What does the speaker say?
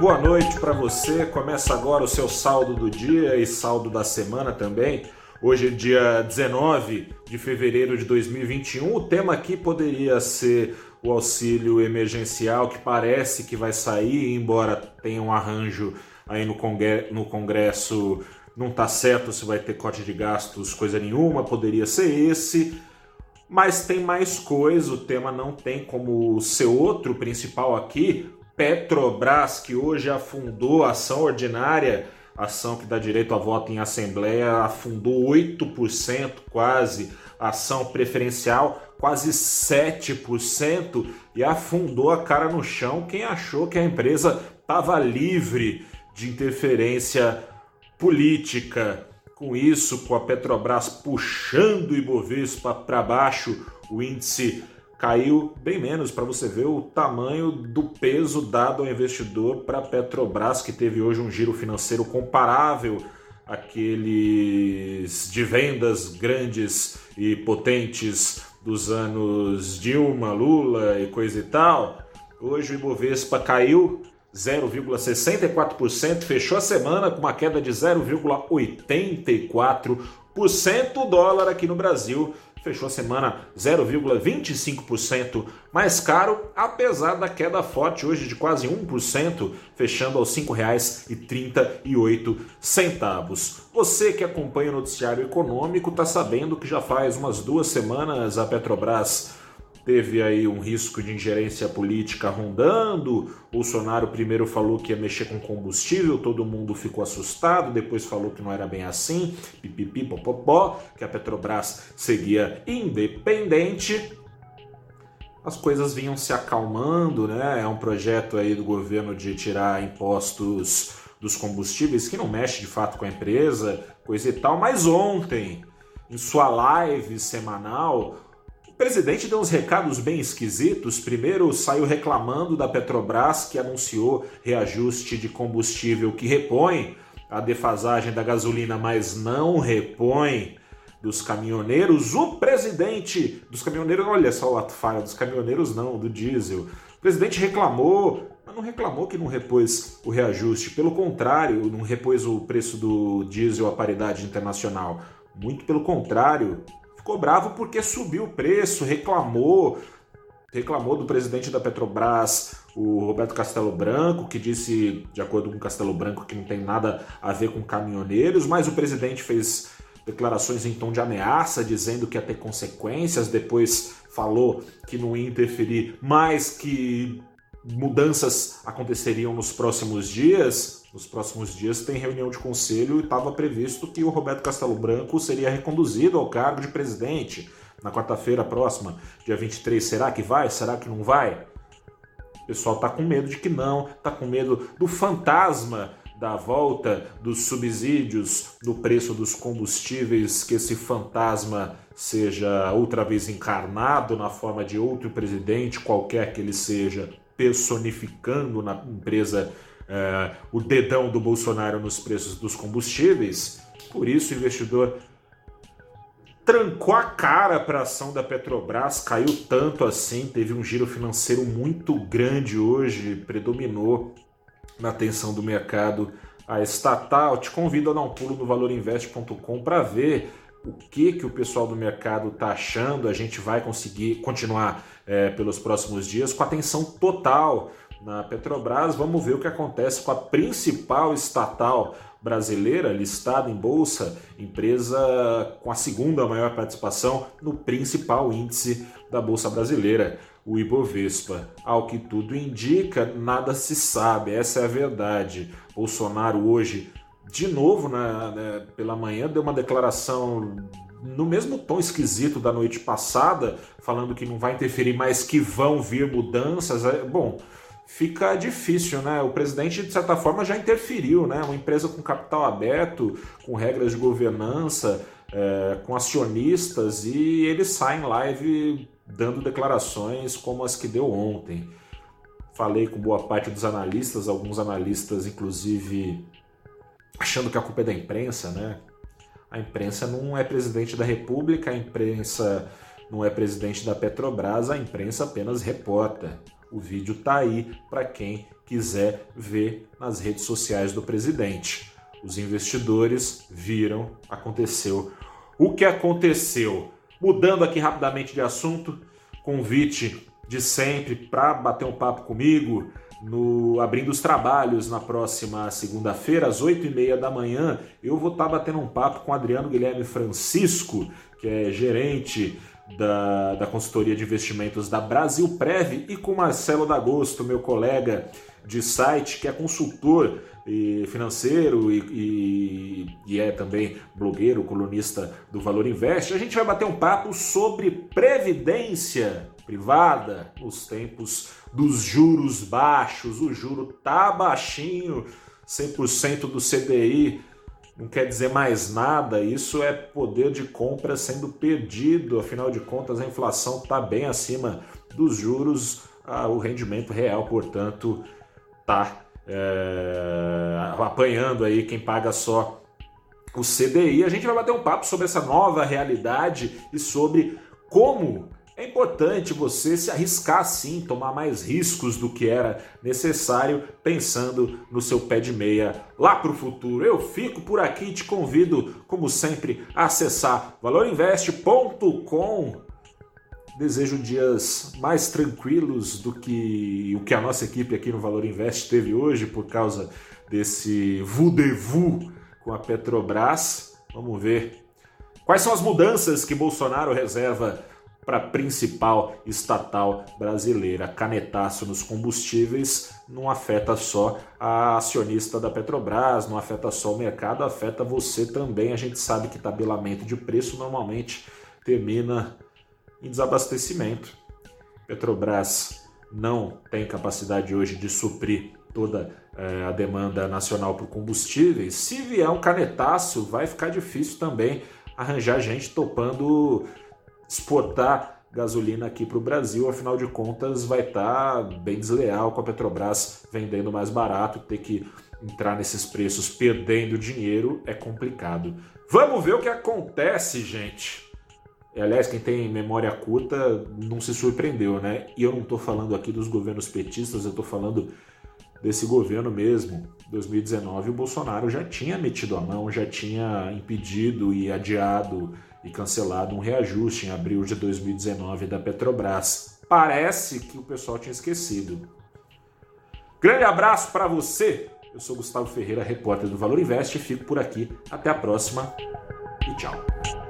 boa noite para você. Começa agora o seu saldo do dia e saldo da semana também. Hoje é dia 19 de fevereiro de 2021. O tema aqui poderia ser o auxílio emergencial, que parece que vai sair, embora tenha um arranjo aí no, Congresso, não está certo se vai ter corte de gastos, coisa nenhuma, poderia ser esse. Mas tem mais coisa, o tema não tem como ser outro principal aqui. Petrobras, que hoje afundou a ação ordinária, ação que dá direito a voto em assembleia, afundou 8% quase, ação preferencial quase 7% e afundou a cara no chão quem achou que a empresa estava livre de interferência política. Com isso, com a Petrobras puxando o Ibovespa para baixo, o índice caiu bem menos para você ver o tamanho do peso dado ao investidor para a Petrobras, que teve hoje um giro financeiro comparável àqueles de vendas grandes e potentes dos anos Dilma, Lula e coisa e tal. Hoje o Ibovespa caiu 0,64%, fechou a semana com uma queda de 0,84%. O dólar aqui no Brasil fechou a semana 0,25% mais caro, apesar da queda forte hoje de quase 1%, fechando aos R$ 5,38. Você que acompanha o noticiário econômico está sabendo que já faz umas duas semanas a Petrobras teve aí um risco de ingerência política rondando. Bolsonaro primeiro falou que ia mexer com combustível, todo mundo ficou assustado, depois falou que não era bem assim, pipipi, popopó, que a Petrobras seguia independente. As coisas vinham se acalmando, né? É um projeto aí do governo de tirar impostos dos combustíveis que não mexe de fato com a empresa, coisa e tal, mas ontem, em sua live semanal, presidente deu uns recados bem esquisitos. Primeiro, saiu reclamando da Petrobras, que anunciou reajuste de combustível que repõe a defasagem da gasolina, mas não repõe dos caminhoneiros. O presidente dos caminhoneiros, olha só o ato falha, dos caminhoneiros não, do diesel. O presidente reclamou, mas não reclamou que não repôs o reajuste. Pelo contrário, não repôs o preço do diesel à paridade internacional. Muito pelo contrário, ficou bravo porque subiu o preço, reclamou, reclamou do presidente da Petrobras, o Roberto Castelo Branco, que disse, de acordo com Castelo Branco, que não tem nada a ver com caminhoneiros, mas o presidente fez declarações em tom de ameaça, dizendo que ia ter consequências, depois falou que não ia interferir, mas que mudanças aconteceriam nos próximos dias. Nos próximos dias tem reunião de conselho e estava previsto que o Roberto Castelo Branco seria reconduzido ao cargo de presidente na quarta-feira próxima, dia 23. Será que vai? Será que não vai? O pessoal está com medo de que não, está com medo do fantasma da volta dos subsídios do preço dos combustíveis, que esse fantasma seja outra vez encarnado na forma de outro presidente, qualquer que ele seja, personificando na empresa é, o dedão do Bolsonaro nos preços dos combustíveis. Por isso, o investidor trancou a cara para a ação da Petrobras, caiu tanto assim, teve um giro financeiro muito grande hoje, predominou na atenção do mercado a estatal. Te convido a dar um pulo no valorinvest.com para ver o que, que o pessoal do mercado está achando. A gente vai conseguir continuar é, pelos próximos dias com atenção total na Petrobras. Vamos ver o que acontece com a principal estatal brasileira listada em bolsa, empresa com a segunda maior participação no principal índice da bolsa brasileira, o Ibovespa. Ao que tudo indica, nada se sabe, essa é a verdade. Bolsonaro hoje, de novo, na, né, pela manhã, deu uma declaração no mesmo tom esquisito da noite passada, falando que não vai interferir, mas que vão vir mudanças. É, bom, fica difícil, né? O presidente, de certa forma, já interferiu, né? Uma empresa com capital aberto, com regras de governança, é, com acionistas, e ele sai em live dando declarações como as que deu ontem. Falei com boa parte dos analistas, alguns analistas, inclusive, achando que a culpa é da imprensa, né? A imprensa não é presidente da República, a imprensa não é presidente da Petrobras, a imprensa apenas reporta. O vídeo tá aí para quem quiser ver nas redes sociais do presidente. Os investidores viram, aconteceu o que aconteceu. Mudando aqui rapidamente de assunto, convite de sempre para bater um papo comigo no abrindo os trabalhos na próxima segunda-feira às oito e meia da manhã. Eu vou estar tá batendo um papo com Adriano Guilherme Francisco, que é gerente da, da consultoria de investimentos da Brasil Prev, e com Marcelo D'Agosto, meu colega de site, que é consultor financeiro e, e, e, é também blogueiro, colunista do Valor Invest. A gente vai bater um papo sobre previdência privada nos tempos dos juros baixos. O juro tá baixinho, 100% do CDI não quer dizer mais nada, isso é poder de compra sendo perdido, afinal de contas a inflação está bem acima dos juros, ah, o rendimento real, portanto, está é, apanhando aí quem paga só o CDI. A gente vai bater um papo sobre essa nova realidade e sobre como é importante você se arriscar sim, tomar mais riscos do que era necessário, pensando no seu pé de meia lá para o futuro. Eu fico por aqui e te convido, como sempre, a acessar valorinvest.com. Desejo dias mais tranquilos do que o que a nossa equipe aqui no Valor Invest teve hoje por causa desse vu com a Petrobras. Vamos ver quais são as mudanças que Bolsonaro reserva para a principal estatal brasileira. Canetaço nos combustíveis não afeta só a acionista da Petrobras, não afeta só o mercado, afeta você também. A gente sabe que tabelamento de preço normalmente termina em desabastecimento. Petrobras não tem capacidade hoje de suprir toda eh, a demanda nacional por combustíveis. Se vier um canetaço, vai ficar difícil também arranjar gente topando exportar gasolina aqui para o Brasil, afinal de contas vai estar tá bem desleal com a Petrobras vendendo mais barato, ter que entrar nesses preços perdendo dinheiro é complicado. Vamos ver o que acontece, gente. Aliás, quem tem memória curta não se surpreendeu, né? E eu não estou falando aqui dos governos petistas, eu estou falando desse governo mesmo. 2019, o Bolsonaro já tinha metido a mão, já tinha impedido e adiado e cancelado um reajuste em abril de 2019 da Petrobras. Parece que o pessoal tinha esquecido. Grande abraço para você. Eu sou Gustavo Ferreira, repórter do Valor Invest, fico por aqui. Até a próxima e tchau.